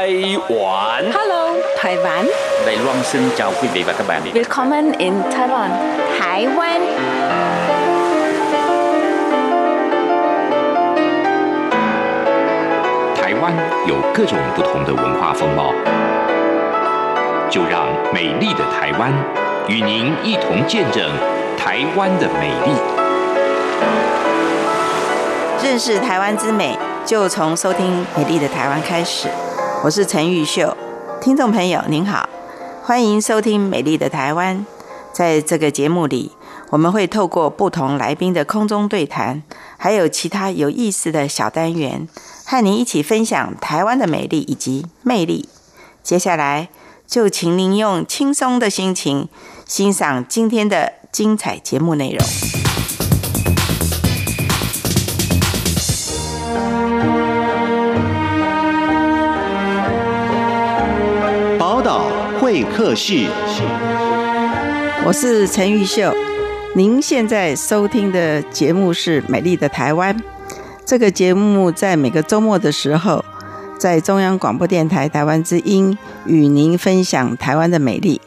台湾，Hello，台湾。嚟朗声教会你吧，各位。Welcome in Taiwan，台湾。台湾有各种不同的文化风貌，就让美丽的台湾与您一同见证台湾的美丽。认识台湾之美，就从收听《美丽的台湾》开始。我是陈玉秀，听众朋友您好，欢迎收听《美丽的台湾》。在这个节目里，我们会透过不同来宾的空中对谈，还有其他有意思的小单元，和您一起分享台湾的美丽以及魅力。接下来，就请您用轻松的心情欣赏今天的精彩节目内容。会客室，我是陈玉秀。您现在收听的节目是《美丽的台湾》。这个节目在每个周末的时候，在中央广播电台台湾之音与您分享台湾的美丽。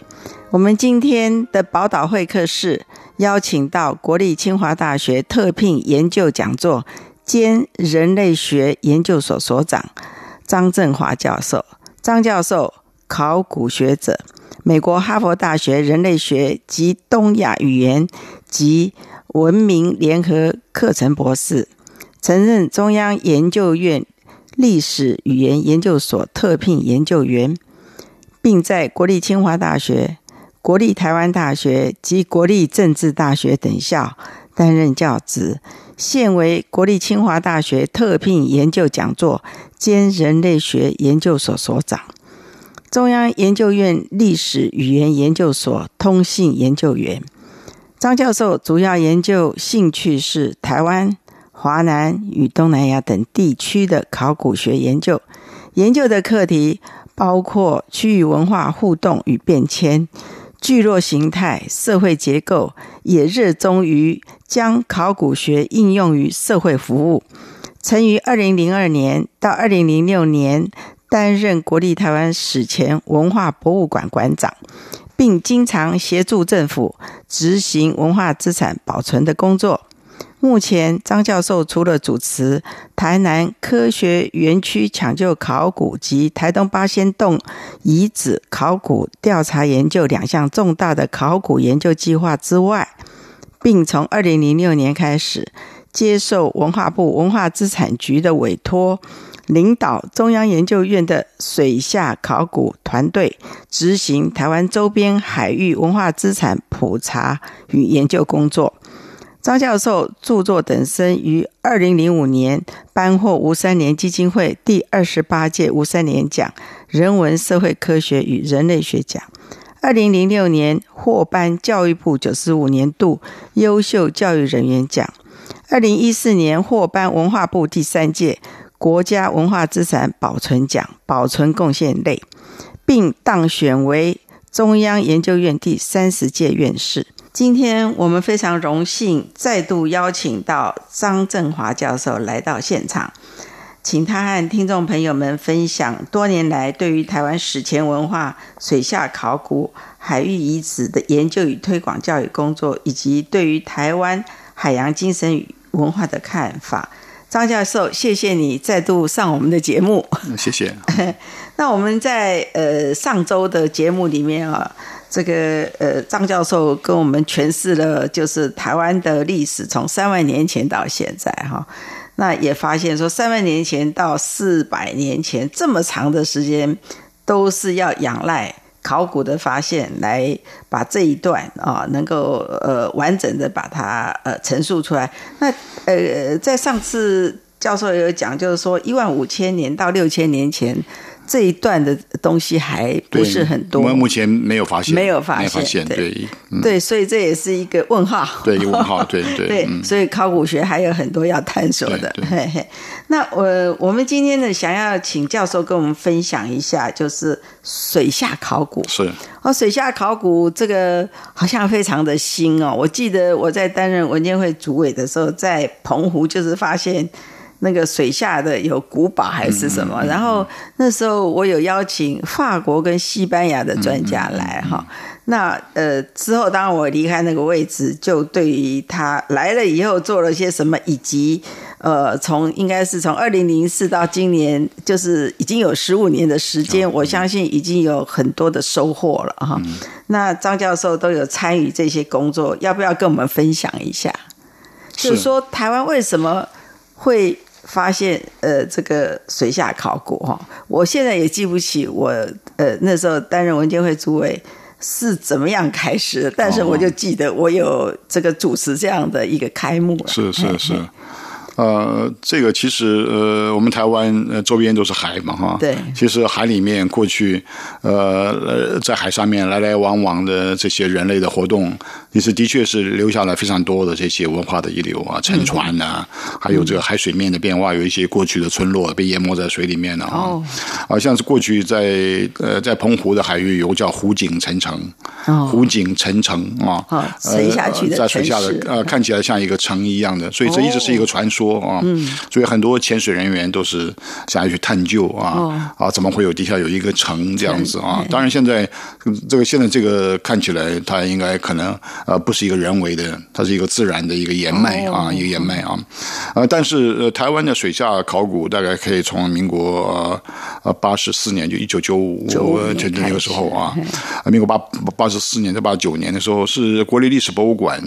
我们今天的宝岛会客室邀请到国立清华大学特聘研究讲座兼人类学研究所所长张振华教授。张教授。考古学者，美国哈佛大学人类学及东亚语言及文明联合课程博士，曾任中央研究院历史语言研究所特聘研究员，并在国立清华大学、国立台湾大学及国立政治大学等校担任教职，现为国立清华大学特聘研究讲座兼人类学研究所所长。中央研究院历史语言研究所通信研究员张教授，主要研究兴趣是台湾、华南与东南亚等地区的考古学研究。研究的课题包括区域文化互动与变迁、聚落形态、社会结构，也热衷于将考古学应用于社会服务。曾于二零零二年到二零零六年。担任国立台湾史前文化博物馆馆长，并经常协助政府执行文化资产保存的工作。目前，张教授除了主持台南科学园区抢救考古及台东八仙洞遗址考古调查研究两项重大的考古研究计划之外，并从二零零六年开始接受文化部文化资产局的委托。领导中央研究院的水下考古团队，执行台湾周边海域文化资产普查与研究工作。张教授著作等身于二零零五年颁获吴三连基金会第二十八届吴三连奖人文社会科学与人类学奖，二零零六年获颁教育部九十五年度优秀教育人员奖，二零一四年获颁文化部第三届。国家文化资产保存奖保存贡献类，并当选为中央研究院第三十届院士。今天我们非常荣幸再度邀请到张振华教授来到现场，请他和听众朋友们分享多年来对于台湾史前文化、水下考古、海域遗址的研究与推广教育工作，以及对于台湾海洋精神与文化的看法。张教授，谢谢你再度上我们的节目。谢谢。那我们在呃上周的节目里面啊，这个呃张教授跟我们诠释了就是台湾的历史从三万年前到现在哈，那也发现说三万年前到四百年前这么长的时间都是要仰赖。考古的发现，来把这一段啊，能够呃完整的把它呃陈述出来。那呃，在上次教授有讲，就是说一万五千年到六千年前。这一段的东西还不是很多，我们目前没有发现，没有发现，对。对，嗯、对，所以这也是一个问号，对，一个问号，对对 对，所以考古学还有很多要探索的。嘿嘿，那我、呃、我们今天呢，想要请教授跟我们分享一下，就是水下考古。是。哦，水下考古这个好像非常的新哦。我记得我在担任文件会主委的时候，在澎湖就是发现。那个水下的有古堡还是什么？然后那时候我有邀请法国跟西班牙的专家来哈。那呃之后，当我离开那个位置，就对于他来了以后做了些什么，以及呃从应该是从二零零四到今年，就是已经有十五年的时间，我相信已经有很多的收获了哈。那张教授都有参与这些工作，要不要跟我们分享一下？就是说台湾为什么会？发现呃，这个水下考古哈，我现在也记不起我呃那时候担任文建会主委是怎么样开始的，但是我就记得我有这个主持这样的一个开幕了。是是是。呃，这个其实呃，我们台湾呃周边都是海嘛，哈。对。其实海里面过去呃，在海上面来来往往的这些人类的活动，其实的确是留下了非常多的这些文化的遗留啊，沉船啊，嗯、还有这个海水面的变化，有一些过去的村落被淹没在水里面了啊。哦。啊，像是过去在呃在澎湖的海域有个叫湖景沉城，哦、湖景沉城啊，哦、沉下去的、呃、在水下的呃，看起来像一个城一样的，所以这一直是一个传说。说啊，所以很多潜水人员都是想要去探究啊啊，怎么会有地下有一个城这样子啊？当然，现在这个现在这个看起来，它应该可能呃不是一个人为的，它是一个自然的一个岩脉啊，一个岩脉啊。呃，但是呃，台湾的水下考古大概可以从民国呃八十四年，就一九九五就那个时候啊，民国八八十四年到八九年的时候，是国立历史博物馆。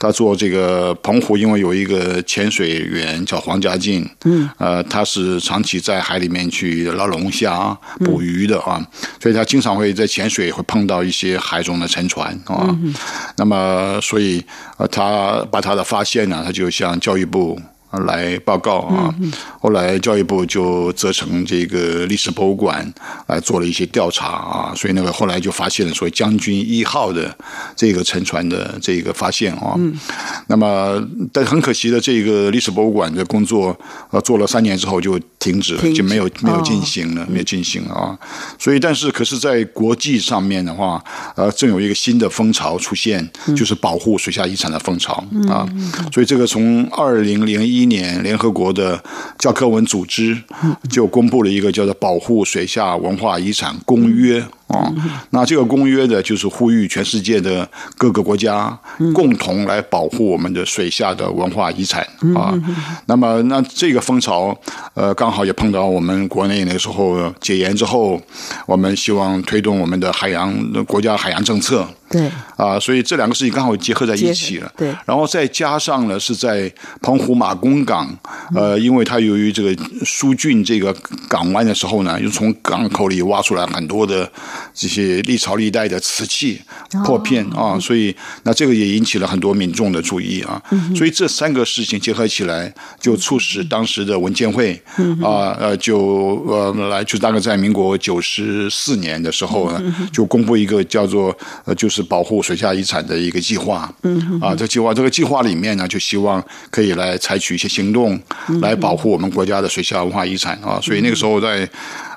他做这个澎湖，因为有一个潜水员叫黄家进，嗯，呃，他是长期在海里面去捞龙虾、捕鱼的啊，所以他经常会在潜水会碰到一些海中的沉船啊，那么所以呃，他把他的发现呢，他就向教育部。来报告啊！后来教育部就责成这个历史博物馆来做了一些调查啊，所以那个后来就发现了所谓将军一号的这个沉船的这个发现啊。那么，但很可惜的，这个历史博物馆的工作呃做了三年之后就停止了，就没有没有进行了，没有进行啊。所以，但是可是在国际上面的话，呃，正有一个新的风潮出现，就是保护水下遗产的风潮啊。所以，这个从二零零一。一年，联合国的教科文组织就公布了一个叫做《保护水下文化遗产公约》啊。那这个公约呢，就是呼吁全世界的各个国家共同来保护我们的水下的文化遗产啊。那么，那这个风潮，呃，刚好也碰到我们国内那时候解严之后，我们希望推动我们的海洋国家海洋政策。对。啊，所以这两个事情刚好结合在一起了。对，然后再加上呢，是在澎湖马公港，呃，因为它由于这个疏浚这个港湾的时候呢，又从港口里挖出来很多的这些历朝历代的瓷器破片啊，所以那这个也引起了很多民众的注意啊。嗯所以这三个事情结合起来，就促使当时的文建会啊呃就呃来就大概在民国九十四年的时候呢，就公布一个叫做呃就是。保护水下遗产的一个计划，嗯啊，这计划这个计划里面呢，就希望可以来采取一些行动，来保护我们国家的水下文化遗产啊。所以那个时候在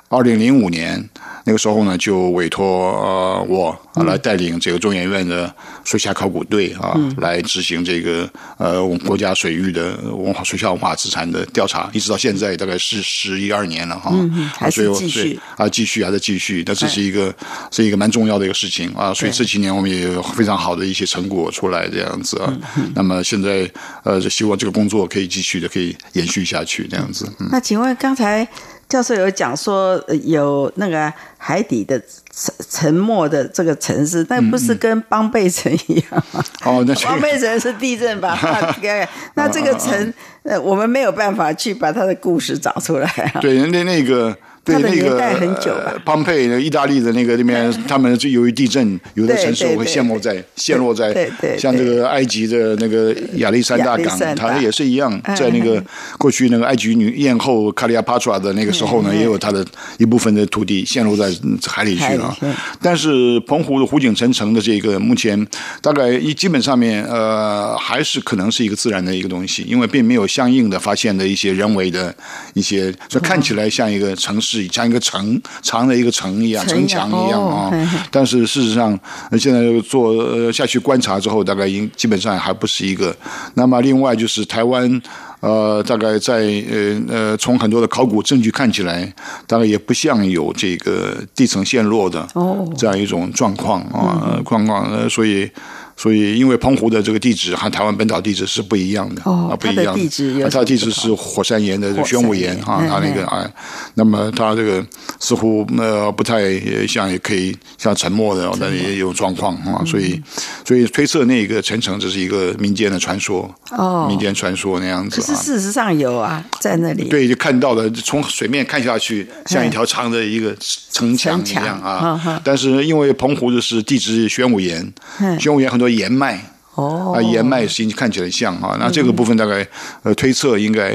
二零零五年。那个时候呢，就委托呃我来带领这个中研院的水下考古队啊，嗯、来执行这个呃我们国家水域的文化水下文化资产的调查，一直到现在大概是十一二年了哈，嗯、还是继续。啊，继续还在继续，那这是一个是一个蛮重要的一个事情啊，所以这几年我们也有非常好的一些成果出来这样子啊，嗯、那么现在呃就希望这个工作可以继续的可以延续下去这样子。嗯、那请问刚才。教授有讲说有那个海底的沉沉没的这个城市，但不是跟邦贝城一样吗？哦，那邦贝城是地震吧？那这个城，呃，我们没有办法去把它的故事找出来啊。对，那那个。对，那个庞佩，意大利的那个那边，他们就由于地震，有的城市会陷落在陷落在，像这个埃及的那个亚历山大港，它也是一样，在那个过去那个埃及女艳后卡利亚帕特拉的那个时候呢，也有它的一部分的土地陷落在海里去了。但是澎湖的湖景城城的这个目前大概一基本上面呃还是可能是一个自然的一个东西，因为并没有相应的发现的一些人为的一些，所以看起来像一个城市。像一个城长的一个城一样，城墙一样啊。但是事实上，现在做呃下去观察之后，大概应基本上还不是一个。那么另外就是台湾。呃，大概在呃呃，从很多的考古证据看起来，大概也不像有这个地层陷落的哦这样一种状况啊状况，呃，所以。所以，因为澎湖的这个地质和台湾本岛地质是不一样的啊，不一样。地质它的地质是火山岩的玄武岩啊，它那个啊，那么它这个似乎呃不太像，也可以像沉没的，但也有状况啊。所以，所以推测那个陈城只是一个民间的传说哦，民间传说那样子。可是事实上有啊，在那里。对，就看到了，从水面看下去，像一条长的一个城墙一样啊。但是因为澎湖的是地质玄武岩，玄武岩很多。岩脉哦，啊，岩脉形看起来像啊，那这个部分大概呃推测应该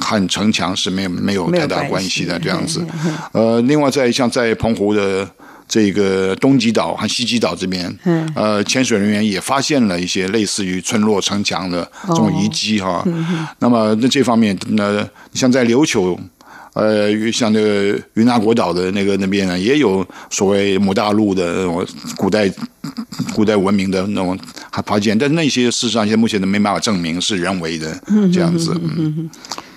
和城墙是没有没有太大关系的这样子。呃，另外在像在澎湖的这个东极岛和西极岛这边，呃，潜水人员也发现了一些类似于村落城墙的这种遗迹哈。那么那这方面呢，像在琉球。呃，像那个云南国岛的那个那边呢，也有所谓母大陆的那种古代古代文明的那种还发现，但是那些事实上现在目前都没办法证明是人为的这样子。嗯，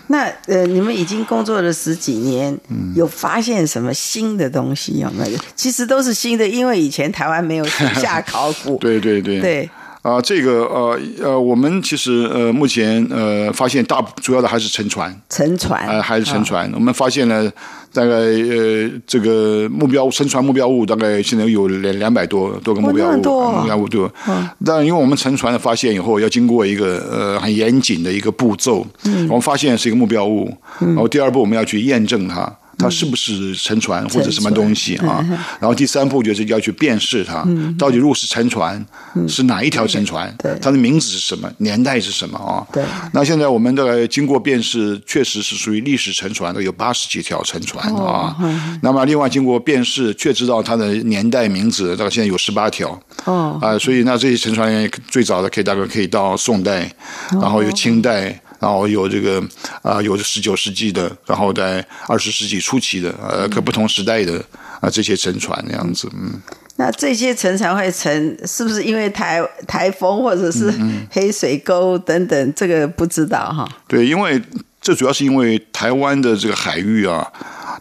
那呃，你们已经工作了十几年，有发现什么新的东西有没有？其实都是新的，因为以前台湾没有地 下考古。对对对。对。啊，这个呃呃，我们其实呃目前呃发现大主要的还是沉船，沉船啊、呃、还是沉船。哦、我们发现了大概呃这个目标沉船目标物大概现在有两两百多多个目标物，目标物对。嗯。但因为我们沉船的发现以后要经过一个呃很严谨的一个步骤，嗯，我们发现是一个目标物，嗯、然后第二步我们要去验证它。它是不是沉船或者什么东西啊？然后第三步就是要去辨识它，到底如果是沉船，是哪一条沉船？它的名字是什么？年代是什么啊？对。那现在我们的经过辨识，确实是属于历史沉船的，有八十几条沉船啊。那么另外经过辨识，确知道它的年代名字，到现在有十八条。哦。啊，所以那这些沉船最早的可以大概可以到宋代，然后有清代。然后有这个啊，有十九世纪的，然后在二十世纪初期的，呃，各不同时代的啊，这些沉船那样子，嗯。那这些沉船会沉，是不是因为台台风或者是黑水沟等等？这个不知道哈。对，因为这主要是因为台湾的这个海域啊。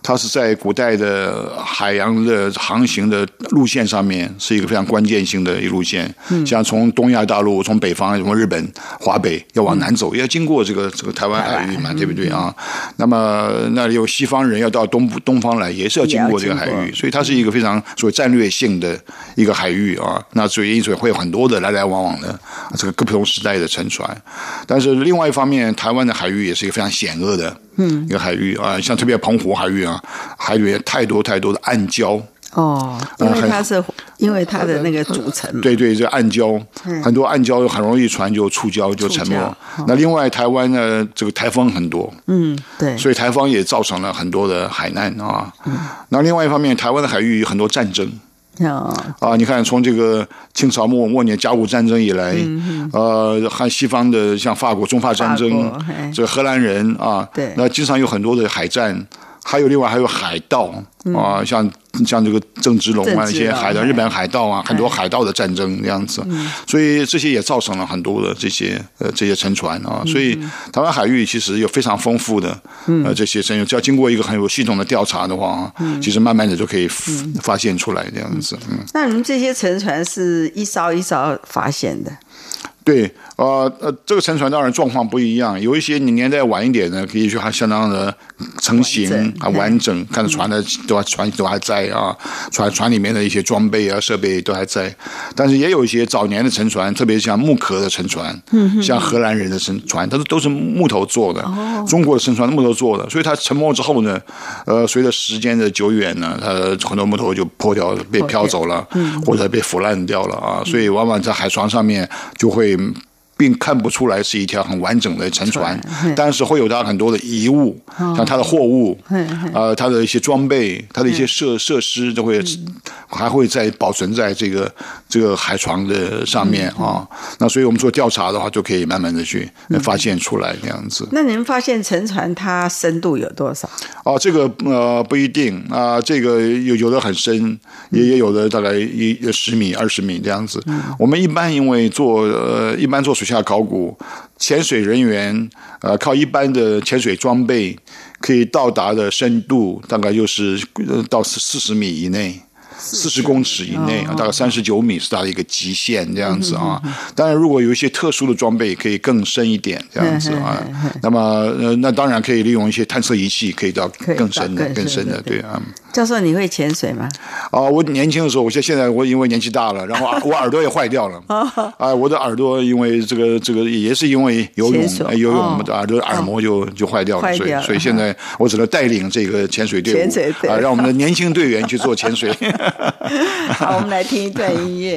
它是在古代的海洋的航行的路线上面，是一个非常关键性的一路线。嗯，像从东亚大陆，从北方，从日本华北要往南走，要经过这个这个台湾海域嘛，对不对啊？那么那里有西方人要到东东方来，也是要经过这个海域，所以它是一个非常所谓战略性的一个海域啊。那所以因此会有很多的来来往往的这个各不同时代的沉船。但是另外一方面，台湾的海域也是一个非常险恶的。嗯，一个海域啊，像特别澎湖海域啊，海里面太多太多的暗礁哦，因为它是因为它的那个组成，对对，这个暗礁，很多暗礁很容易船就触礁就沉没。那另外台湾呢，这个台风很多，嗯，对，所以台风也造成了很多的海难啊。那另外一方面，台湾的海域有很多战争。啊，你看，从这个清朝末末年甲午战争以来，嗯、呃，和西方的像法国中法战争，这个荷兰人啊，对，那经常有很多的海战，还有另外还有海盗。啊，像像这个郑芝龙啊，一些海盗日本海盗啊，很多海盗的战争这样子，所以这些也造成了很多的这些呃这些沉船啊。所以台湾海域其实有非常丰富的呃这些声音，只要经过一个很有系统的调查的话，其实慢慢的就可以发现出来这样子。嗯，那你们这些沉船是一艘一艘发现的？对，呃呃，这个沉船当然状况不一样，有一些你年代晚一点的，可以说还相当的成型啊完整，看着船的都还船都还在啊，船船里面的一些装备啊设备都还在，但是也有一些早年的沉船，特别像木壳的沉船，嗯，像荷兰人的沉船，它是都是木头做的，哦，中国的沉船木头做的，所以它沉没之后呢，呃，随着时间的久远呢，它很多木头就破掉，被漂走了，嗯，或者被腐烂掉了啊，所以往往在海床上面就会。dem 并看不出来是一条很完整的沉船，但是会有它很多的遗物，像它的货物，呃，它的一些装备，它的一些设设施都会还会在保存在这个这个海床的上面啊。那所以我们做调查的话，就可以慢慢的去发现出来这样子。那你们发现沉船它深度有多少？哦，这个呃不一定啊，这个有有的很深，也也有的大概一十米、二十米这样子。我们一般因为做呃一般做水下。下考古，潜水人员呃靠一般的潜水装备可以到达的深度大概就是到四十米以内。四十公尺以内啊，大概三十九米是它的一个极限这样子啊。当然，如果有一些特殊的装备，可以更深一点这样子啊。那么，呃，那当然可以利用一些探测仪器，可以到更深的、更深的，对啊。教授，你会潜水吗？啊，我年轻的时候，我现现在我因为年纪大了，然后 我耳朵也坏掉了。啊，我的耳朵因为这个这个也是因为游泳游泳，耳朵耳膜就就坏掉了，所以所以现在我只能带领这个潜水队伍啊，让我们的 年轻队员去做潜水。好，我们来听一段音乐。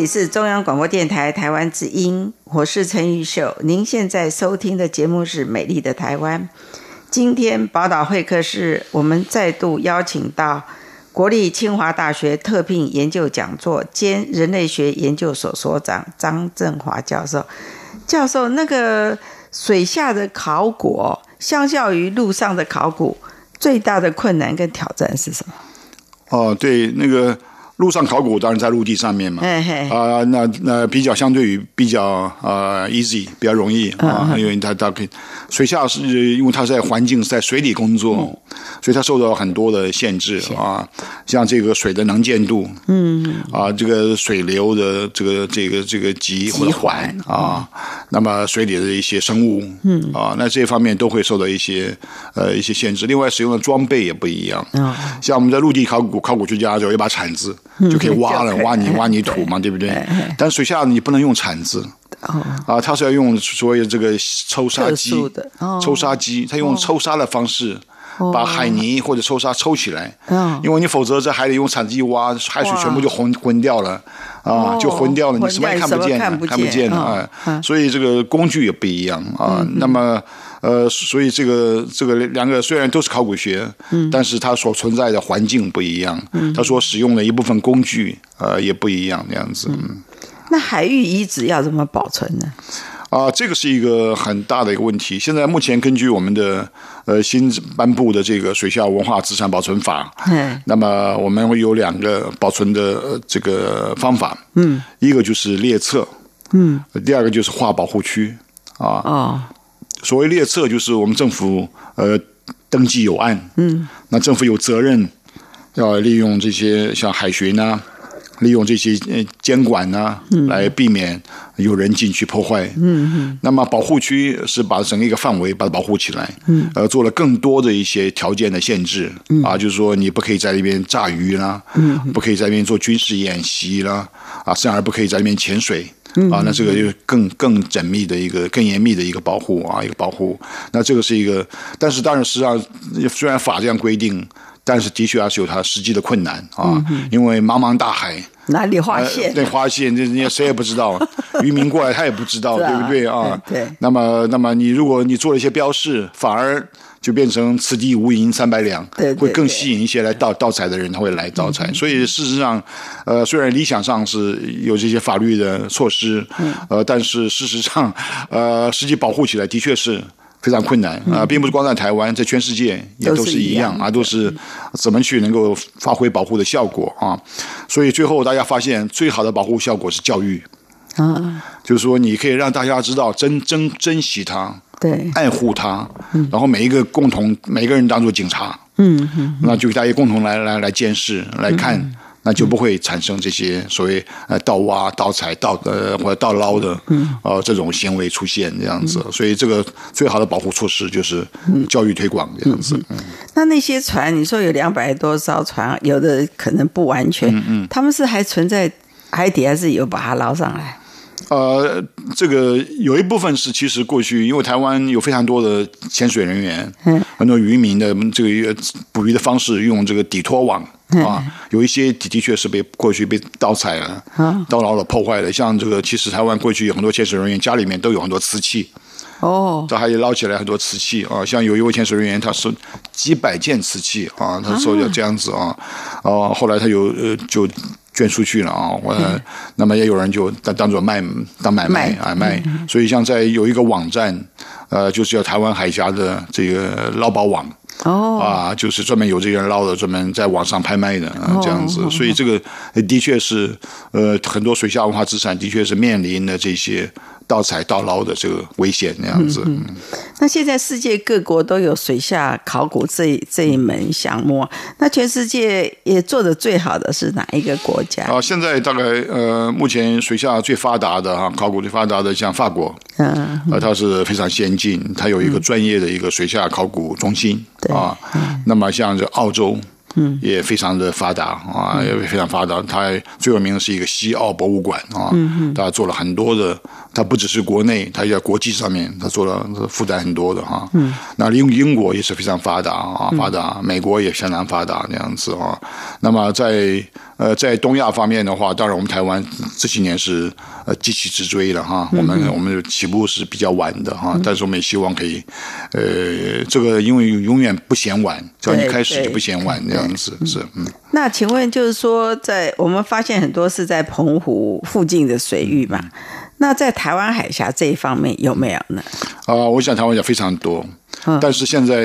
里是中央广播电台台湾之音，我是陈玉秀。您现在收听的节目是《美丽的台湾》。今天宝岛会客室，我们再度邀请到国立清华大学特聘研究讲座兼人类学研究所所长张振华教授。教授，那个水下的考古，相较于陆上的考古，最大的困难跟挑战是什么？哦，对，那个。陆上考古当然在陆地上面嘛，啊、呃，那那比较相对于比较呃 easy 比较容易啊，因为它它可以水下是因为它在环境是在水里工作，嗯、所以它受到很多的限制啊，像这个水的能见度，嗯啊，这个水流的这个这个这个急或者缓啊，嗯、那么水里的一些生物，嗯。啊，那这方面都会受到一些呃一些限制。另外使用的装备也不一样，嗯，像我们在陆地考古考古学家就有一把铲子。就可以挖了，挖泥 挖泥土嘛，对不对？但水下你不能用铲子，啊，它是要用所谓这个抽沙机，抽沙机，它用抽沙的方式把海泥或者抽沙抽起来，因为你否则在海里用铲子一挖，海水全部就浑浑掉了，啊，就浑掉了，你什么也看不见，看不见啊，所以这个工具也不一样啊，那么。呃，所以这个这个两个虽然都是考古学，嗯，但是它所存在的环境不一样，嗯，它所使用的一部分工具，呃，也不一样，那样子。嗯，那海域遗址要怎么保存呢？啊，这个是一个很大的一个问题。现在目前根据我们的呃新颁布的这个水下文化资产保存法，嗯，那么我们会有两个保存的这个方法，嗯，一个就是列册，嗯，第二个就是划保护区，啊，哦。所谓列册，就是我们政府呃登记有案，嗯，那政府有责任要利用这些像海巡呐、啊，利用这些呃监管呐、来避免有人进去破坏，嗯嗯。那么保护区是把整个一个范围把它保护起来，嗯，呃，做了更多的一些条件的限制，嗯，啊，就是说你不可以在那边炸鱼啦，嗯，不可以在那边做军事演习啦，啊，甚而不可以在那边潜水。啊，那这个就更更缜密的一个、更严密的一个保护啊，一个保护。那这个是一个，但是当然，实际上虽然法这样规定，但是的确还是有它实际的困难啊。因为茫茫大海，哪里划线？对，划线，这人家谁也不知道，渔民过来他也不知道，对不对啊？对。那么，那么你如果你做了一些标示，反而。就变成此地无银三百两，会更吸引一些来盗盗采的人，他会来盗采。所以事实上，呃，虽然理想上是有这些法律的措施，呃，但是事实上，呃，实际保护起来的确是非常困难。啊，并不是光在台湾，在全世界也都是一样啊，都是怎么去能够发挥保护的效果啊？所以最后大家发现，最好的保护效果是教育。啊，就是说你可以让大家知道珍珍珍惜它。对，爱护它，然后每一个共同，每个人当做警察，嗯嗯，那就大家共同来来来监视来看，嗯、那就不会产生这些所谓呃盗挖、盗采、盗呃或者盗捞的，嗯，呃这种行为出现这样子，所以这个最好的保护措施就是教育推广这样子。嗯，嗯。那那些船，你说有两百多艘船，有的可能不完全，嗯嗯，他们是还存在海底，还是有把它捞上来？呃，这个有一部分是其实过去，因为台湾有非常多的潜水人员，嗯，很多渔民的这个捕鱼的方式用这个底拖网啊，有一些的的确是被过去被盗采了、盗捞了、破坏了。像这个，其实台湾过去有很多潜水人员家里面都有很多瓷器，哦，这还捞起来很多瓷器啊。像有一位潜水人员，他是几百件瓷器啊，他说要这样子啊，啊，后来他有呃就。捐出去了啊！我、嗯、那么也有人就当当做卖当买卖啊卖，所以像在有一个网站，呃，就是叫台湾海峡的这个捞宝网哦。啊，就是专门有这个人捞的，专门在网上拍卖的啊这样子，所以这个的确是呃很多水下文化资产的确是面临的这些。盗采、盗捞的这个危险那样子。嗯，那现在世界各国都有水下考古这一这一门项目，那全世界也做的最好的是哪一个国家？啊，现在大概呃，目前水下最发达的哈，考古最发达的像法国，嗯，呃，它是非常先进，它有一个专业的一个水下考古中心，对啊。那么像这澳洲。嗯，也非常的发达啊，也非常发达。它最有名的是一个西澳博物馆啊，嗯，他做了很多的它不只是国内，它也在国际上面，它做了负担很多的哈。嗯，那英英国也是非常发达啊，发达，嗯、美国也相当发达那样子啊。那么在呃在东亚方面的话，当然我们台湾这些年是呃急起直追了哈。我们、嗯、我们起步是比较晚的哈，但是我们也希望可以呃这个因为永远不嫌晚，只要一开始就不嫌晚这样子是嗯。那请问就是说，在我们发现很多是在澎湖附近的水域嘛？那在台湾海峡这一方面有没有呢？啊、呃，我想台湾也非常多，嗯、但是现在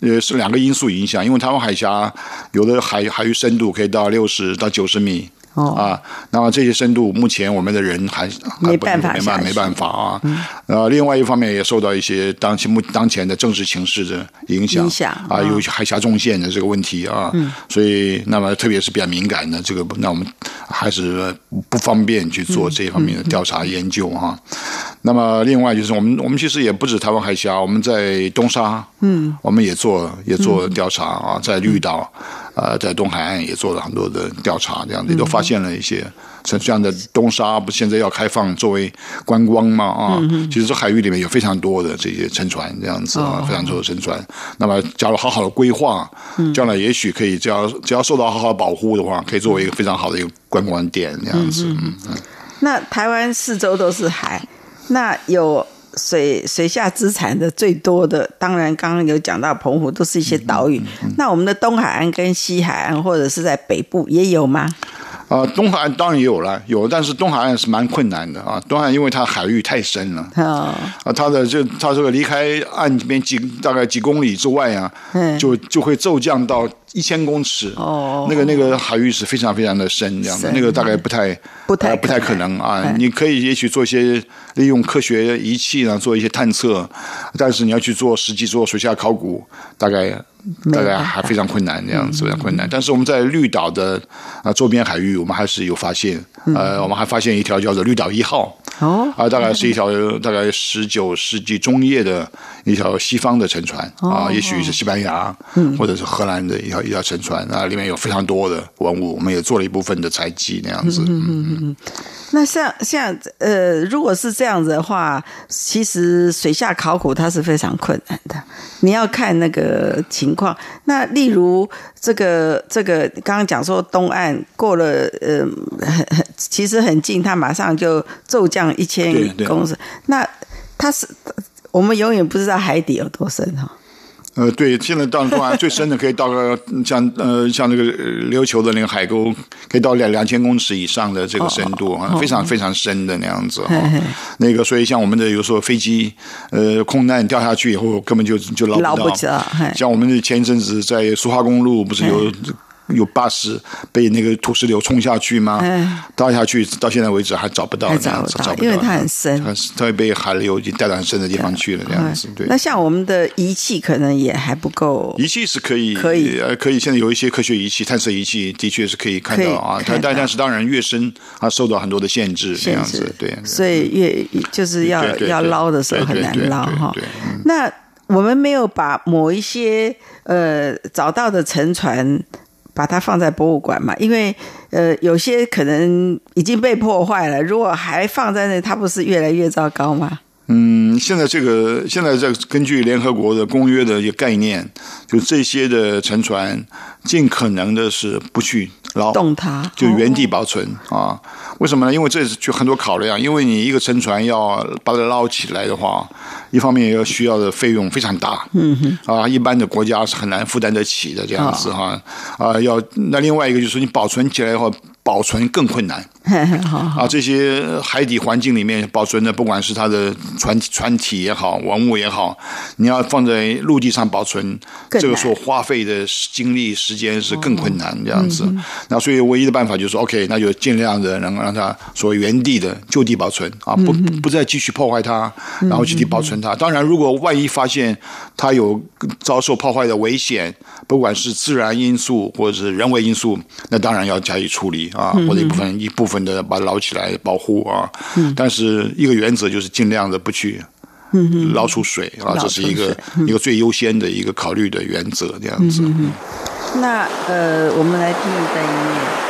呃是两个因素影响，因为台湾海峡有的海海域深度可以到六十到九十米。哦。啊，那么这些深度，目前我们的人还没办法，没办没办法啊。嗯、呃，另外一方面也受到一些当前目当前的政治情势的影响，影响啊，有海峡中线的这个问题啊。嗯、所以，那么特别是比较敏感的这个，那我们还是不方便去做这方面的调查研究哈。那么，另外就是我们我们其实也不止台湾海峡，我们在东沙，嗯，我们也做也做调查啊，在绿岛。呃，在东海岸也做了很多的调查，这样子都发现了一些像这样的东沙，不现在要开放作为观光嘛啊，其实这海域里面有非常多的这些沉船，这样子啊，非常多的沉船。那么，假如好好的规划，将来也许可以，只要只要受到好好的保护的话，可以作为一个非常好的一个观光点，这样子。嗯嗯。那台湾四周都是海，那有。水水下资产的最多的，当然刚刚有讲到澎湖，都是一些岛屿。嗯嗯、那我们的东海岸跟西海岸，或者是在北部也有吗？啊，东海岸当然也有了，有，但是东海岸是蛮困难的啊。东海岸因为它海域太深了，哦、啊，它的就它这个离开岸边几大概几公里之外啊，嗯、就就会骤降到一千公尺。哦，那个那个海域是非常非常的深，这样的，那个大概不太不太、呃、不太可能啊。嗯、你可以也许做一些利用科学仪器呢，做一些探测，但是你要去做实际做水下考古，大概。大概还非常困难，这样子非常困难。但是我们在绿岛的啊周边海域，我们还是有发现，呃，我们还发现一条叫做绿岛一号，哦，啊，大概是一条大概十九世纪中叶的一条西方的沉船啊，也许是西班牙，或者是荷兰的一条一条沉船啊，里面有非常多的文物，我们也做了一部分的采集，那样子。嗯嗯嗯。那像像呃，如果是这样子的话，其实水下考古它是非常困难的。你要看那个情况。那例如这个这个，刚刚讲说东岸过了呃其实很近，它马上就骤降一千公尺。那它是我们永远不知道海底有多深哈。呃，对，现在到东海最深的可以到个像呃像那个琉球的那个海沟，可以到两两千公尺以上的这个深度啊，非常非常深的那样子哈。那个，所以像我们的有时候飞机呃空难掉下去以后，根本就就捞不到。不像我们的前一阵子在苏花公路不是有。有巴士被那个土石流冲下去吗？倒下去到现在为止还找不到，找不到，因为它很深，它会被海流已经带到很深的地方去了，这样子。对。那像我们的仪器可能也还不够。仪器是可以，可以，呃，可以。现在有一些科学仪器、探测仪器，的确是可以看到啊。但但是当然越深，它受到很多的限制，这样子。对。所以越就是要要捞的时候很难捞哈。那我们没有把某一些呃找到的沉船。把它放在博物馆嘛，因为呃，有些可能已经被破坏了，如果还放在那，它不是越来越糟糕吗？嗯，现在这个现在在根据联合国的公约的一个概念，就这些的沉船，尽可能的是不去捞动它，就原地保存、哦、啊。为什么呢？因为这是就很多考量，因为你一个沉船要把它捞起来的话。一方面要需要的费用非常大，嗯哼，啊，一般的国家是很难负担得起的这样子哈，啊，要那另外一个就是你保存起来的话。保存更困难，啊，这些海底环境里面保存的，不管是它的船船体也好，文物也好，你要放在陆地上保存，这个所花费的精力时间是更困难这样子。那所以唯一的办法就是说，OK，那就尽量的能让它所谓原地的就地保存啊，不不再继续破坏它，然后就地保存它。当然，如果万一发现它有遭受破坏的危险，不管是自然因素或者是人为因素，那当然要加以处理。啊，或者一部分一部分的把它捞起来保护啊，但是一个原则就是尽量的不去捞出水啊，这是一个一个最优先的一个考虑的原则，这样子。那呃，我们来听一段音乐。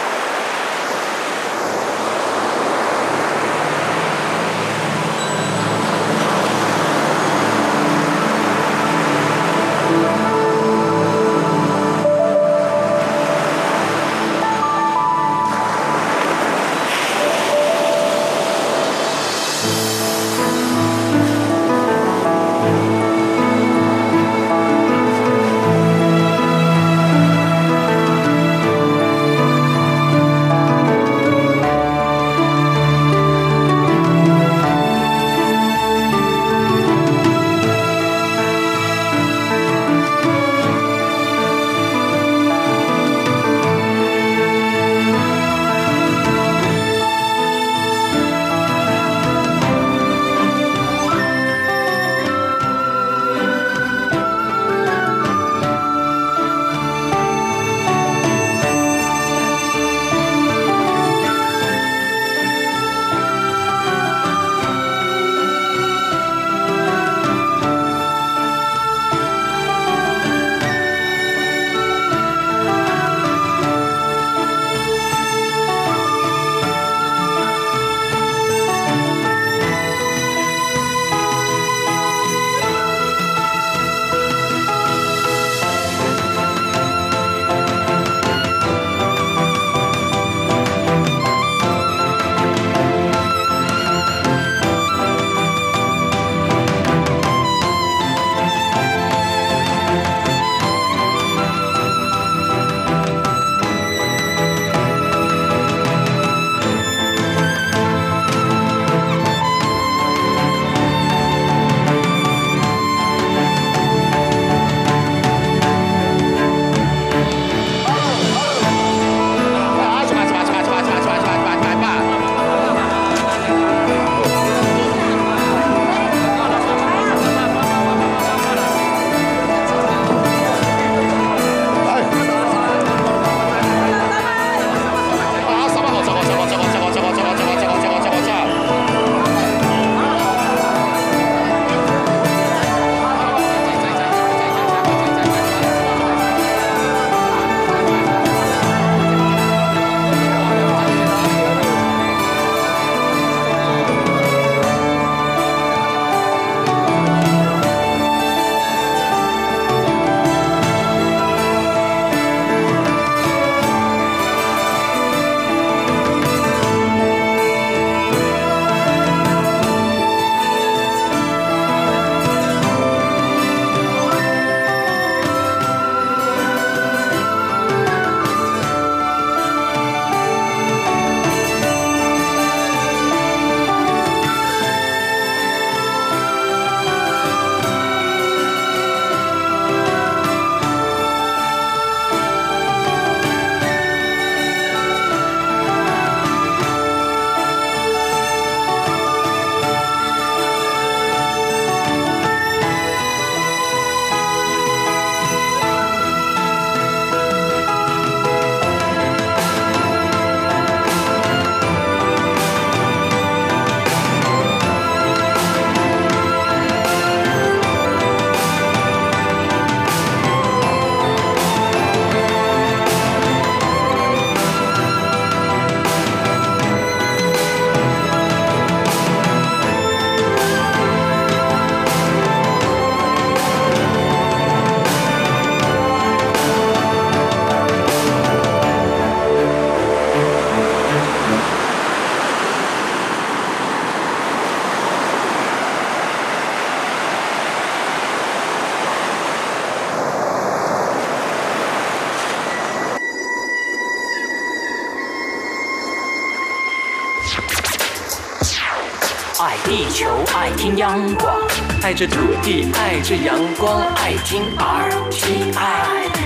央广，爱着土地，爱着阳光，爱听 RTI，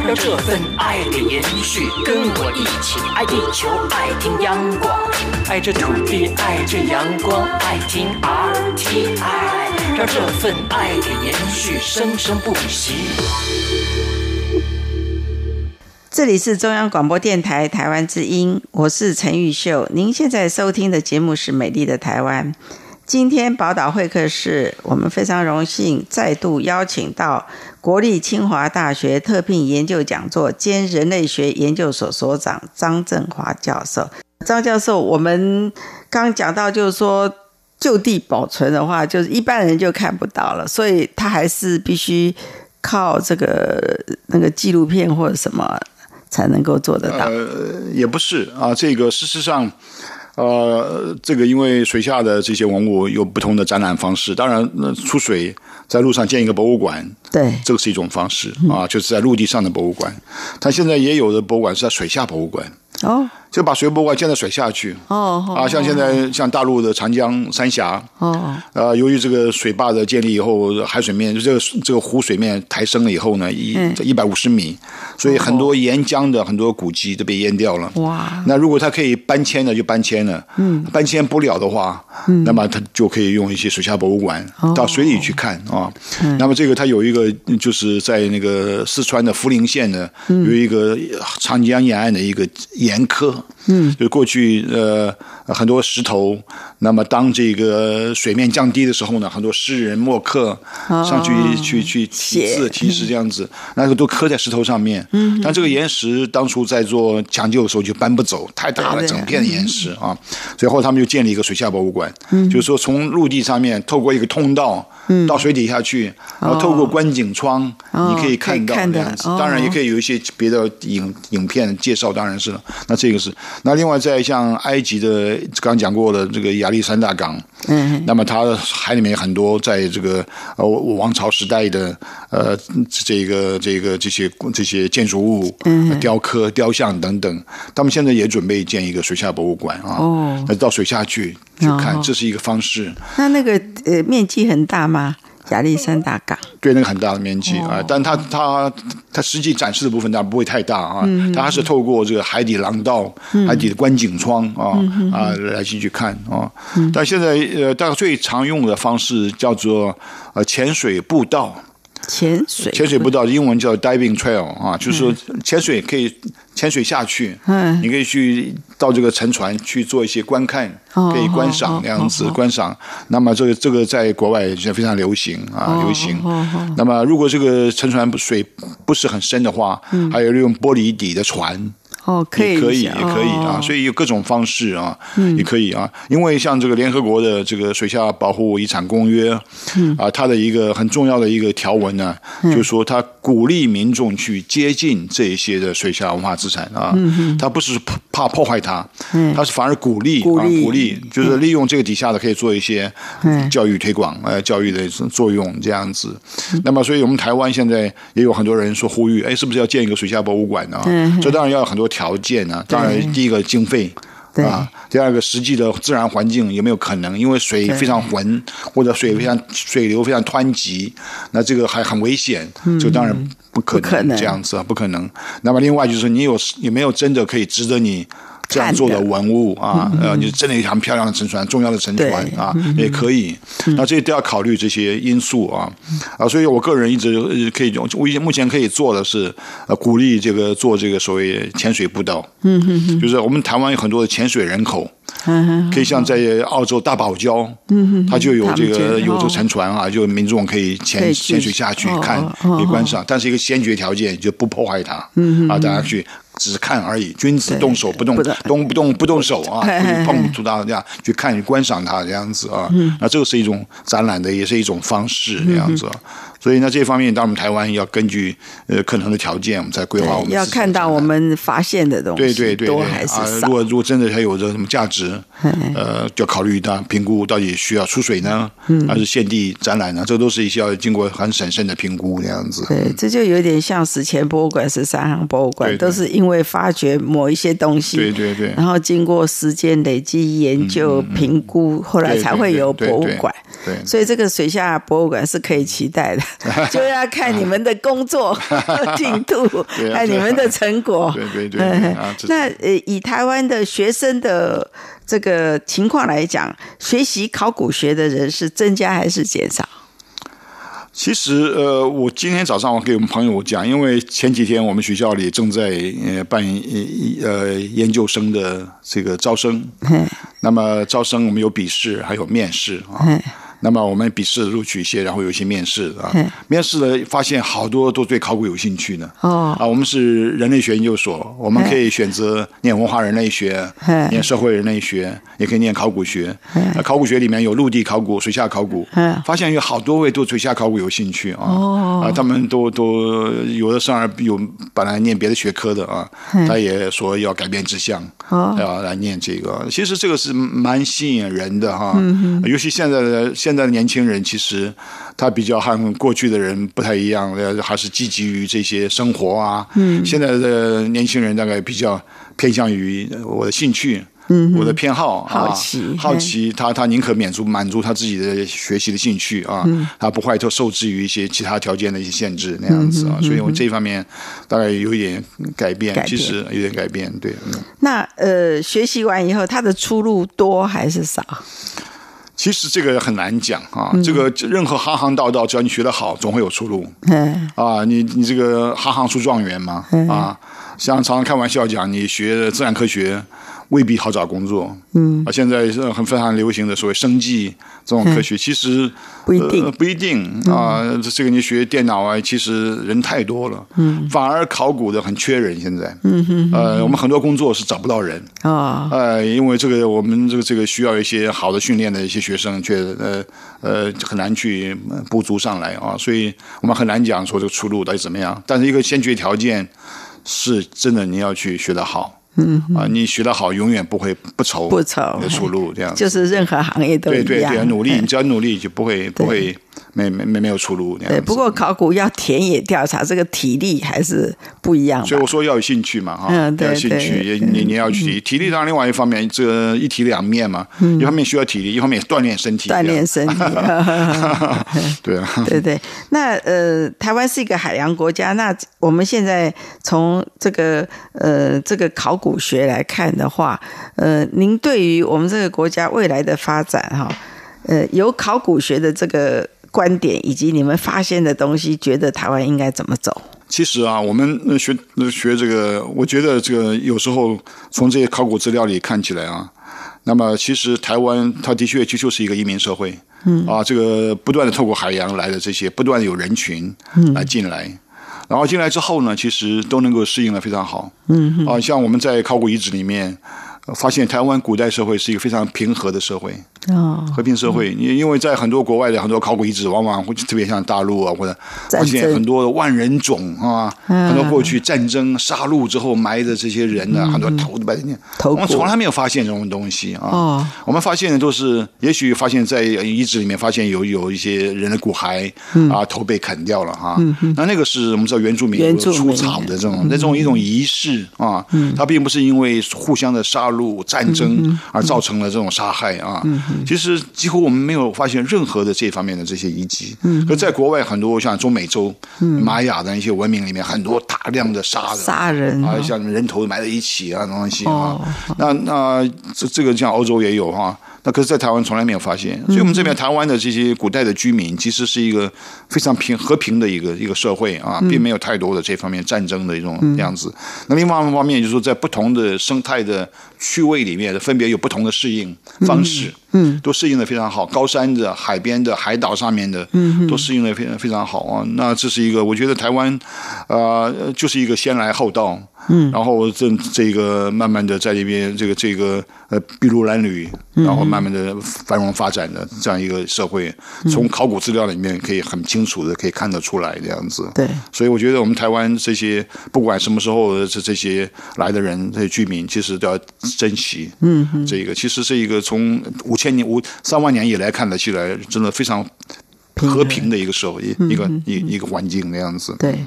让这份爱的延续，跟我一起爱地球，爱听央广，爱着土地，爱着阳光，爱听 RTI，让这份爱的延续，生生不息。这里是中央广播电台台湾之音，我是陈玉秀。您现在收听的节目是《美丽的台湾》。今天宝岛会客室，我们非常荣幸再度邀请到国立清华大学特聘研究讲座兼人类学研究所所长张振华教授。张教授，我们刚讲到，就是说就地保存的话，就是一般人就看不到了，所以他还是必须靠这个那个纪录片或者什么。才能够做得到。呃，也不是啊，这个事实上，呃，这个因为水下的这些文物有不同的展览方式。当然，那出水在路上建一个博物馆，对，这个是一种方式啊，就是在陆地上的博物馆。它现在也有的博物馆是在水下博物馆。哦。就把水博物馆建在水下去哦，啊，像现在像大陆的长江三峡哦，呃，由于这个水坝的建立以后，海水面这个这个湖水面抬升了以后呢，一一百五十米，所以很多沿江的很多古迹都被淹掉了。哇！那如果它可以搬迁的，就搬迁了。嗯，搬迁不了的话，嗯，那么它就可以用一些水下博物馆到水里去看啊。那么这个它有一个就是在那个四川的涪陵县呢，有一个长江沿岸的一个盐刻。嗯，就过去呃很多石头，那么当这个水面降低的时候呢，很多诗人墨客上去、哦、去去题字题诗这样子，那个都刻在石头上面。嗯，但这个岩石当初在做抢救的时候就搬不走，太大了，整片的岩石啊，最后他们就建立一个水下博物馆，嗯，就是说从陆地上面透过一个通道。到水底下去，然后透过观景窗，你可以看到这样子。当然，也可以有一些别的影影片介绍，当然是了。那这个是。那另外，在像埃及的刚讲过的这个亚历山大港，嗯，那么它海里面很多在这个呃王朝时代的呃这个这个这些这些建筑物、嗯雕刻、雕像等等，他们现在也准备建一个水下博物馆啊。哦，那到水下去去看，这是一个方式。那那个呃面积很大吗？亚历山大港对，那个很大的面积啊，哦、但它它它实际展示的部分当然不会太大啊，嗯、它还是透过这个海底廊道、嗯、海底的观景窗啊、嗯、啊来进去看啊。嗯、但现在呃，大概最常用的方式叫做呃潜水步道。潜水潜水步道，英文叫 diving trail 啊，就是说潜水可以潜水下去，嗯，你可以去到这个沉船去做一些观看，可以观赏那样子观赏。那么这个这个在国外也非常流行啊，流行。那么如果这个沉船水不是很深的话，还有利用玻璃底的船。哦，可以，也可以，也可以啊，所以有各种方式啊，也可以啊。因为像这个联合国的这个水下保护遗产公约，啊，它的一个很重要的一个条文呢，就是说它鼓励民众去接近这一些的水下文化资产啊，它不是怕破坏它，它是反而鼓励啊，鼓励就是利用这个底下的可以做一些教育推广呃教育的作用这样子。那么，所以我们台湾现在也有很多人说呼吁，哎，是不是要建一个水下博物馆呢？这当然要有很多。条件呢？当然，第一个经费啊，第二个实际的自然环境有没有可能？因为水非常浑，或者水非常水流非常湍急，那这个还很危险，就当然不可能这样子啊，不可能。那么另外就是你有有没有真的可以值得你？这样做的文物啊，呃，你真的一条漂亮的沉船，重要的沉船啊，也可以。那这些都要考虑这些因素啊，啊，所以我个人一直可以用，我目前可以做的是，呃，鼓励这个做这个所谓潜水步道。嗯嗯，就是我们台湾有很多的潜水人口，可以像在澳洲大堡礁，嗯，它就有这个有这个沉船啊，就民众可以潜潜水下去看，可以观赏，但是一个先决条件就不破坏它，嗯。啊，大家去。只是看而已，君子动手不动动不动不动手啊，不去 碰触到这样去看观赏它这样子啊，那这个是一种展览的，也是一种方式这样子。所以呢，这方面，当然我们台湾要根据呃可能的条件，我们再规划我们要看到我们发现的东西，对对对，多还是少。啊、如果如果真的还有着什么价值，呃，就考虑到评估到底需要出水呢，嗯、还是现地展览呢？这都是一些要经过很审慎的评估这样子。对，这就有点像史前博物馆、十三行博物馆，对对都是因为发掘某一些东西，对对对，然后经过时间累积研究、嗯、评估，后来才会有博物馆。对，所以这个水下博物馆是可以期待的，就要看你们的工作 进度，看你们的成果。对对对。那呃，以台湾的学生的这个情况来讲，学习考古学的人是增加还是减少？其实呃，我今天早上我给我们朋友讲，因为前几天我们学校里正在呃办呃研究生的这个招生，那么招生我们有笔试，还有面试啊。那么我们笔试录取一些，然后有一些面试啊。面试的发现好多都对考古有兴趣呢。哦。啊，我们是人类学研究所，我们可以选择念文化人类学，念社会人类学，也可以念考古学。啊，考古学里面有陆地考古、水下考古。发现有好多位对水下考古有兴趣啊。哦。啊，他们都都有的甚而有本来念别的学科的啊，他也说要改变志向，要来念这个。其实这个是蛮吸引人的哈。嗯。尤其现在的现现在的年轻人其实他比较和过去的人不太一样，还是积极于这些生活啊。嗯，现在的年轻人大概比较偏向于我的兴趣，嗯，我的偏好，好奇，好奇。他他宁可满足满足他自己的学习的兴趣啊，嗯，他不会就受制于一些其他条件的一些限制那样子啊。所以我这方面大概有一点改变，其实有点改变。对，那呃，学习完以后，他的出路多还是少？其实这个很难讲啊，这个任何行行道道，只要你学得好，总会有出路。嗯，啊，你你这个行行出状元嘛，啊，像常常开玩笑讲，你学自然科学。未必好找工作，嗯，啊，现在是很非常流行的所谓生计这种科学，其实不一定，不一定。啊。这个你学电脑啊，其实人太多了，嗯，反而考古的很缺人。现在，嗯哼，呃，我们很多工作是找不到人。啊，呃，因为这个我们这个这个需要一些好的训练的一些学生，却呃呃很难去补足上来啊，所以我们很难讲说这个出路到底怎么样。但是一个先决条件是真的，你要去学得好。嗯啊，你学得好，永远不会不愁不愁出路，这样就是任何行业都一样。对对对，努力，你只要努力，就不会不会没没没没有出路。对，不过考古要田野调查，这个体力还是不一样。所以我说要有兴趣嘛，哈，嗯，对，兴趣，你你要去体力，当然另外一方面，这个一体两面嘛，一方面需要体力，一方面锻炼身体，锻炼身体。对啊，对对。那呃，台湾是一个海洋国家，那我们现在从这个呃这个考古学来看的话，呃，您对于我们这个国家未来的发展，哈，呃，有考古学的这个观点，以及你们发现的东西，觉得台湾应该怎么走？其实啊，我们学学这个，我觉得这个有时候从这些考古资料里看起来啊，那么其实台湾它的确就就是一个移民社会，嗯啊，这个不断的透过海洋来的这些，不断的有人群来进来。嗯然后进来之后呢，其实都能够适应的非常好。嗯，啊，像我们在考古遗址里面。发现台湾古代社会是一个非常平和的社会，和平社会。因因为在很多国外的很多考古遗址，往往会特别像大陆啊，或者发现很多万人冢啊，很多过去战争杀戮之后埋的这些人呢，很多头都摆在那。我们从来没有发现这种东西啊。我们发现的都是，也许发现在遗址里面发现有有一些人的骨骸啊，头被砍掉了哈。那那个是我们知道原住民出草的这种那种一种仪式啊，它并不是因为互相的杀。路战争而造成了这种杀害啊，其实几乎我们没有发现任何的这方面的这些遗迹。嗯，可在国外很多像中美洲、嗯、玛雅的一些文明里面，很多大量的杀人，杀人啊，像人头埋在一起啊，东西啊。哦、那那这这个像欧洲也有哈。那可是，在台湾从来没有发现，所以我们这边台湾的这些古代的居民，其实是一个非常平和平的一个一个社会啊，并没有太多的这方面战争的一种样子。那另外一方面，就是说，在不同的生态的趣味里面，分别有不同的适应方式。嗯，都适应的非常好。高山的、海边的、海岛上面的，嗯，都适应的非常非常好啊。那这是一个，我觉得台湾，啊、呃，就是一个先来后到。嗯，然后这这个慢慢的在这边这个这个呃筚路蓝缕，然后慢慢的繁荣发展的这样一个社会，从考古资料里面可以很清楚的可以看得出来这样子。对，所以我觉得我们台湾这些不管什么时候这这些来的人这些居民，其实都要珍惜。嗯，这个其实是一个从五千年五三万年以来看得起来，真的非常和平的一个社会，一个一一个环境那样子。对。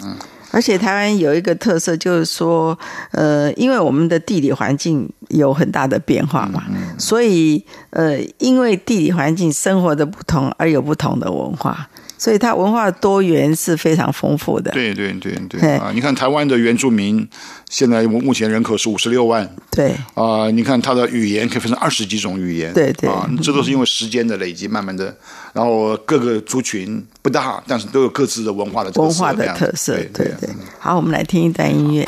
而且台湾有一个特色，就是说，呃，因为我们的地理环境有很大的变化嘛，所以，呃，因为地理环境生活的不同，而有不同的文化。所以它文化多元是非常丰富的。对对对对啊！你看台湾的原住民，现在目前人口是五十六万。对啊，你看它的语言可以分成二十几种语言。对对啊，这都是因为时间的累积，慢慢的，然后各个族群不大，但是都有各自的文化的文化的特色。对对对。好，我们来听一段音乐。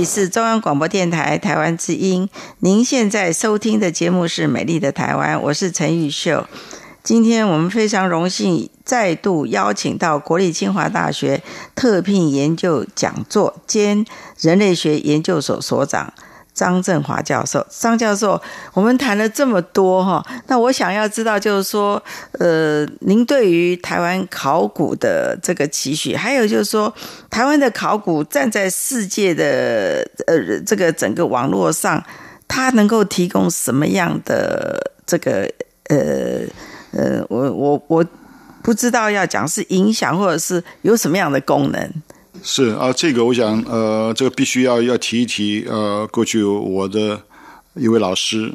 里是中央广播电台台湾之音，您现在收听的节目是《美丽的台湾》，我是陈玉秀。今天我们非常荣幸再度邀请到国立清华大学特聘研究讲座兼人类学研究所所长。张振华教授，张教授，我们谈了这么多哈，那我想要知道，就是说，呃，您对于台湾考古的这个期许，还有就是说，台湾的考古站在世界的呃这个整个网络上，它能够提供什么样的这个呃呃，我我我不知道要讲是影响，或者是有什么样的功能。是啊，这个我想，呃，这个必须要要提一提，呃，过去我的一位老师，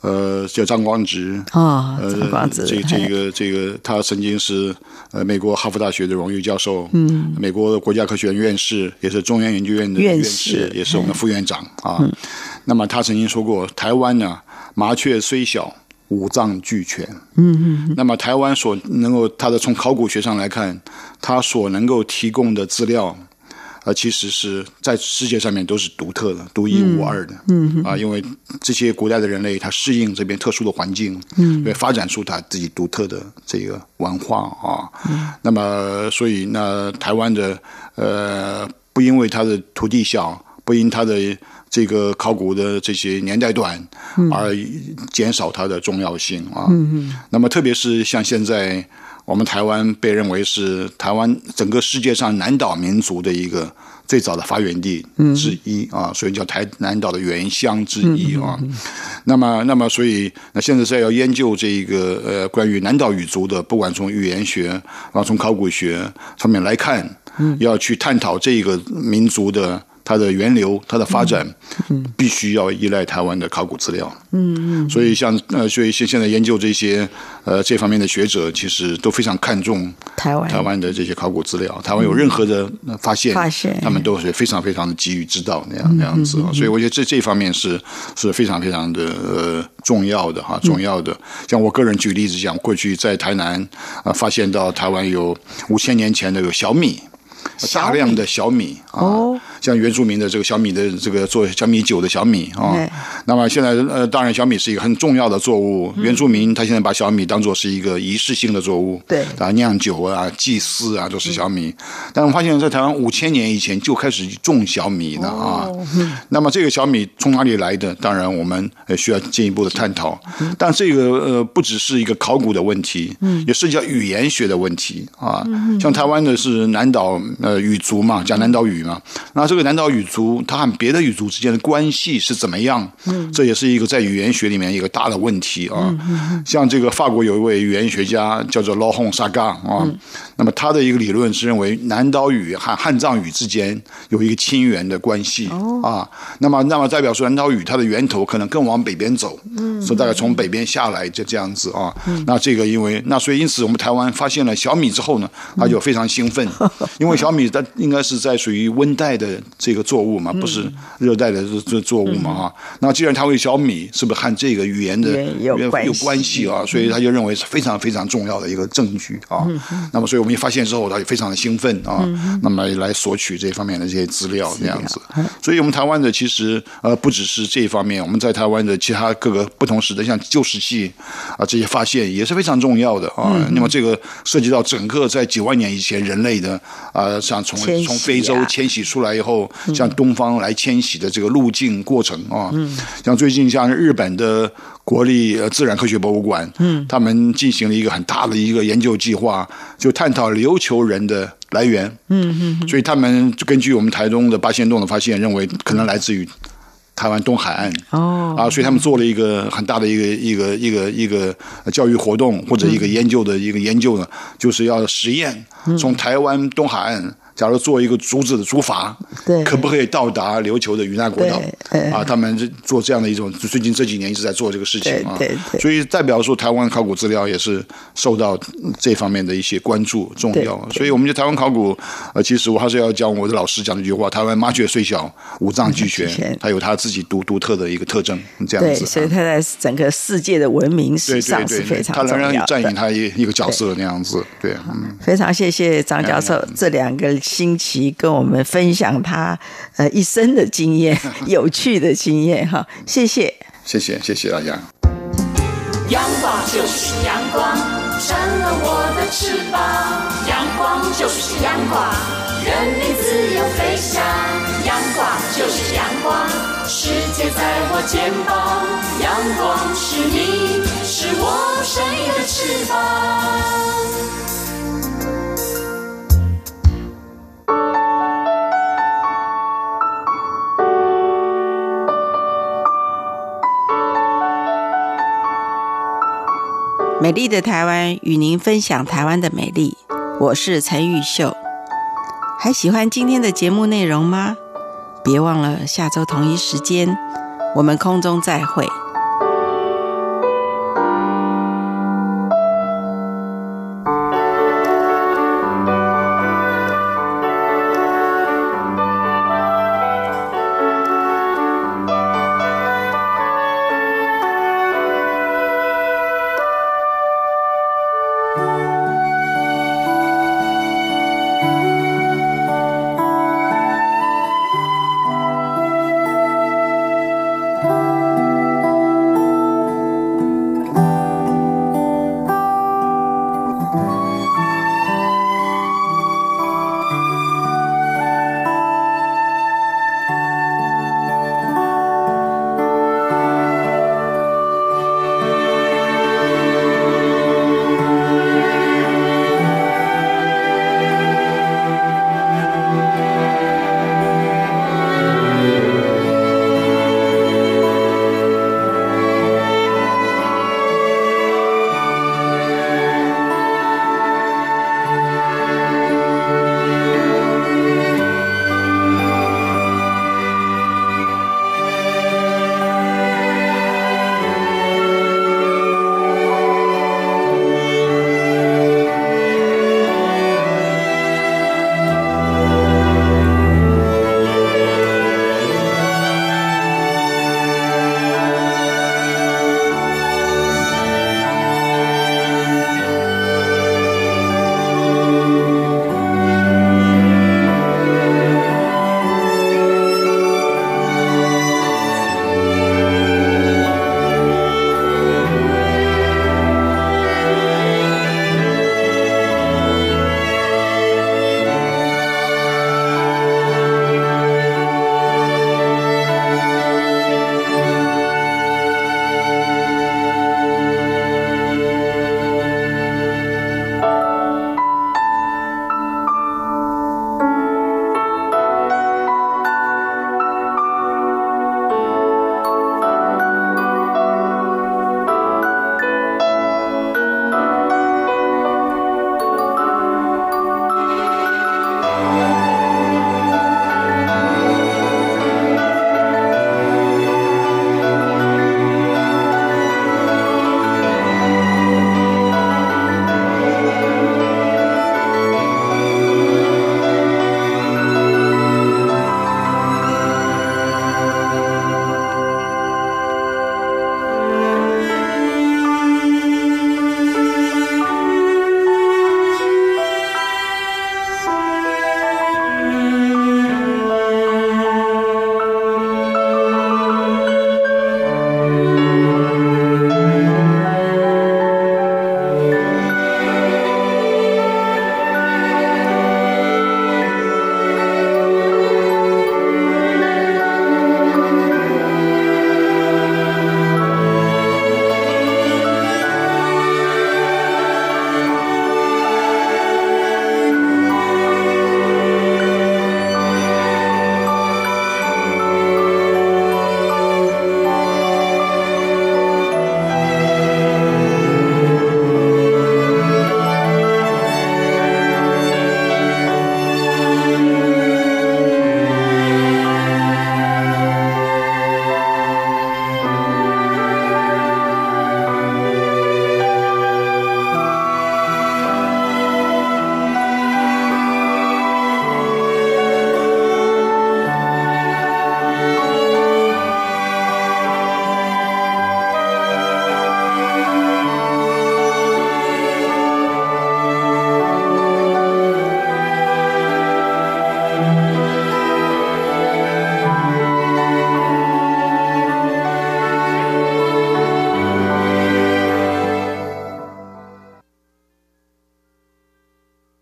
呃，叫张光直，哦，张光直，呃、这这个这个，他曾经是呃美国哈佛大学的荣誉教授，嗯，美国国家科学院院士，也是中央研究院的院士，也是我们的副院长啊。嗯、那么他曾经说过，台湾呢，麻雀虽小，五脏俱全，嗯嗯。那么台湾所能够，他的从考古学上来看，他所能够提供的资料。呃，其实是在世界上面都是独特的、独一无二的。嗯，啊，因为这些古代的人类，他适应这边特殊的环境，嗯，会发展出他自己独特的这个文化啊。嗯，那么，所以那台湾的呃，不因为它的土地小，不因它的这个考古的这些年代短，而减少它的重要性啊。嗯嗯。那么，特别是像现在。我们台湾被认为是台湾整个世界上南岛民族的一个最早的发源地之一啊，所以叫台南岛的原乡之一啊。那么，那么，所以那现在是要研究这一个呃关于南岛语族的，不管从语言学啊，从考古学方面来看，要去探讨这个民族的。它的源流，它的发展，必须要依赖台湾的考古资料。嗯嗯，所以像呃，所以现现在研究这些呃这方面的学者，其实都非常看重台湾台湾的这些考古资料。台湾有任何的发现，发现他们都是非常非常的急于知道那样那样子。所以我觉得这这方面是是非常非常的呃重要的哈，重要的。像我个人举例子讲，过去在台南啊，发现到台湾有五千年前的有小米。大量的小米啊，哦、像原住民的这个小米的这个做小米酒的小米啊，对那么现在呃，当然小米是一个很重要的作物，嗯、原住民他现在把小米当做是一个仪式性的作物，对啊，酿酒啊、祭祀啊都是小米。嗯、但我发现，在台湾五千年以前就开始种小米了啊。那么这个小米从哪里来的？当然我们需要进一步的探讨。嗯、但这个呃，不只是一个考古的问题，嗯，也涉及到语言学的问题啊。嗯、像台湾的是南岛。呃，语族嘛，讲南岛语嘛。那这个南岛语族，它和别的语族之间的关系是怎么样？嗯，这也是一个在语言学里面一个大的问题啊。嗯、像这个法国有一位语言学家叫做 Laurent Sagat 啊，嗯、那么他的一个理论是认为南岛语和汉藏语之间有一个亲缘的关系、哦、啊。那么，那么代表说南岛语它的源头可能更往北边走，嗯，所以大概从北边下来就这样子啊。嗯、那这个因为那所以因此我们台湾发现了小米之后呢，他就非常兴奋，嗯、因为小米它应该是在属于温带的这个作物嘛，不是热带的这这作物嘛啊。那既然它为小米，是不是和这个语言的有有关系啊？所以他就认为是非常非常重要的一个证据啊。那么，所以我们一发现之后，他就非常的兴奋啊。那么来索取这方面的这些资料这样子。所以我们台湾的其实呃不只是这一方面，我们在台湾的其他各个不同时的像旧石器啊这些发现也是非常重要的啊。那么这个涉及到整个在几万年以前人类的啊像从从非洲迁徙出来以后，向东方来迁徙的这个路径过程啊，像最近像日本的国立自然科学博物馆，嗯，他们进行了一个很大的一个研究计划，就探讨琉球人的来源，嗯嗯，所以他们根据我们台东的八仙洞的发现，认为可能来自于台湾东海岸，哦，啊，所以他们做了一个很大的一个一个一个一个教育活动或者一个研究的一个研究呢，就是要实验从台湾东海岸。假如做一个竹子的竹筏，对，可不可以到达琉球的与那国岛？啊，他们做这样的一种，最近这几年一直在做这个事情啊。对对。所以代表说，台湾考古资料也是受到这方面的一些关注重要。所以我们就台湾考古，呃，其实我还是要讲我的老师讲的一句话：台湾麻雀虽小，五脏俱全，它有它自己独独特的一个特征。这样子。对，所以它在整个世界的文明史上是非常重要的。它仍然占领它一一个角色那样子。对，嗯。非常谢谢张教授这两个。新奇，跟我们分享他呃一生的经验，有趣的经验哈。谢谢，谢谢，谢谢大家。阳光就是阳光，成了我的翅膀。阳光就是阳光，任你自由飞翔。阳光就是阳光，世界在我肩膀。阳光是你，是我生命的翅膀。美丽的台湾与您分享台湾的美丽，我是陈玉秀。还喜欢今天的节目内容吗？别忘了下周同一时间，我们空中再会。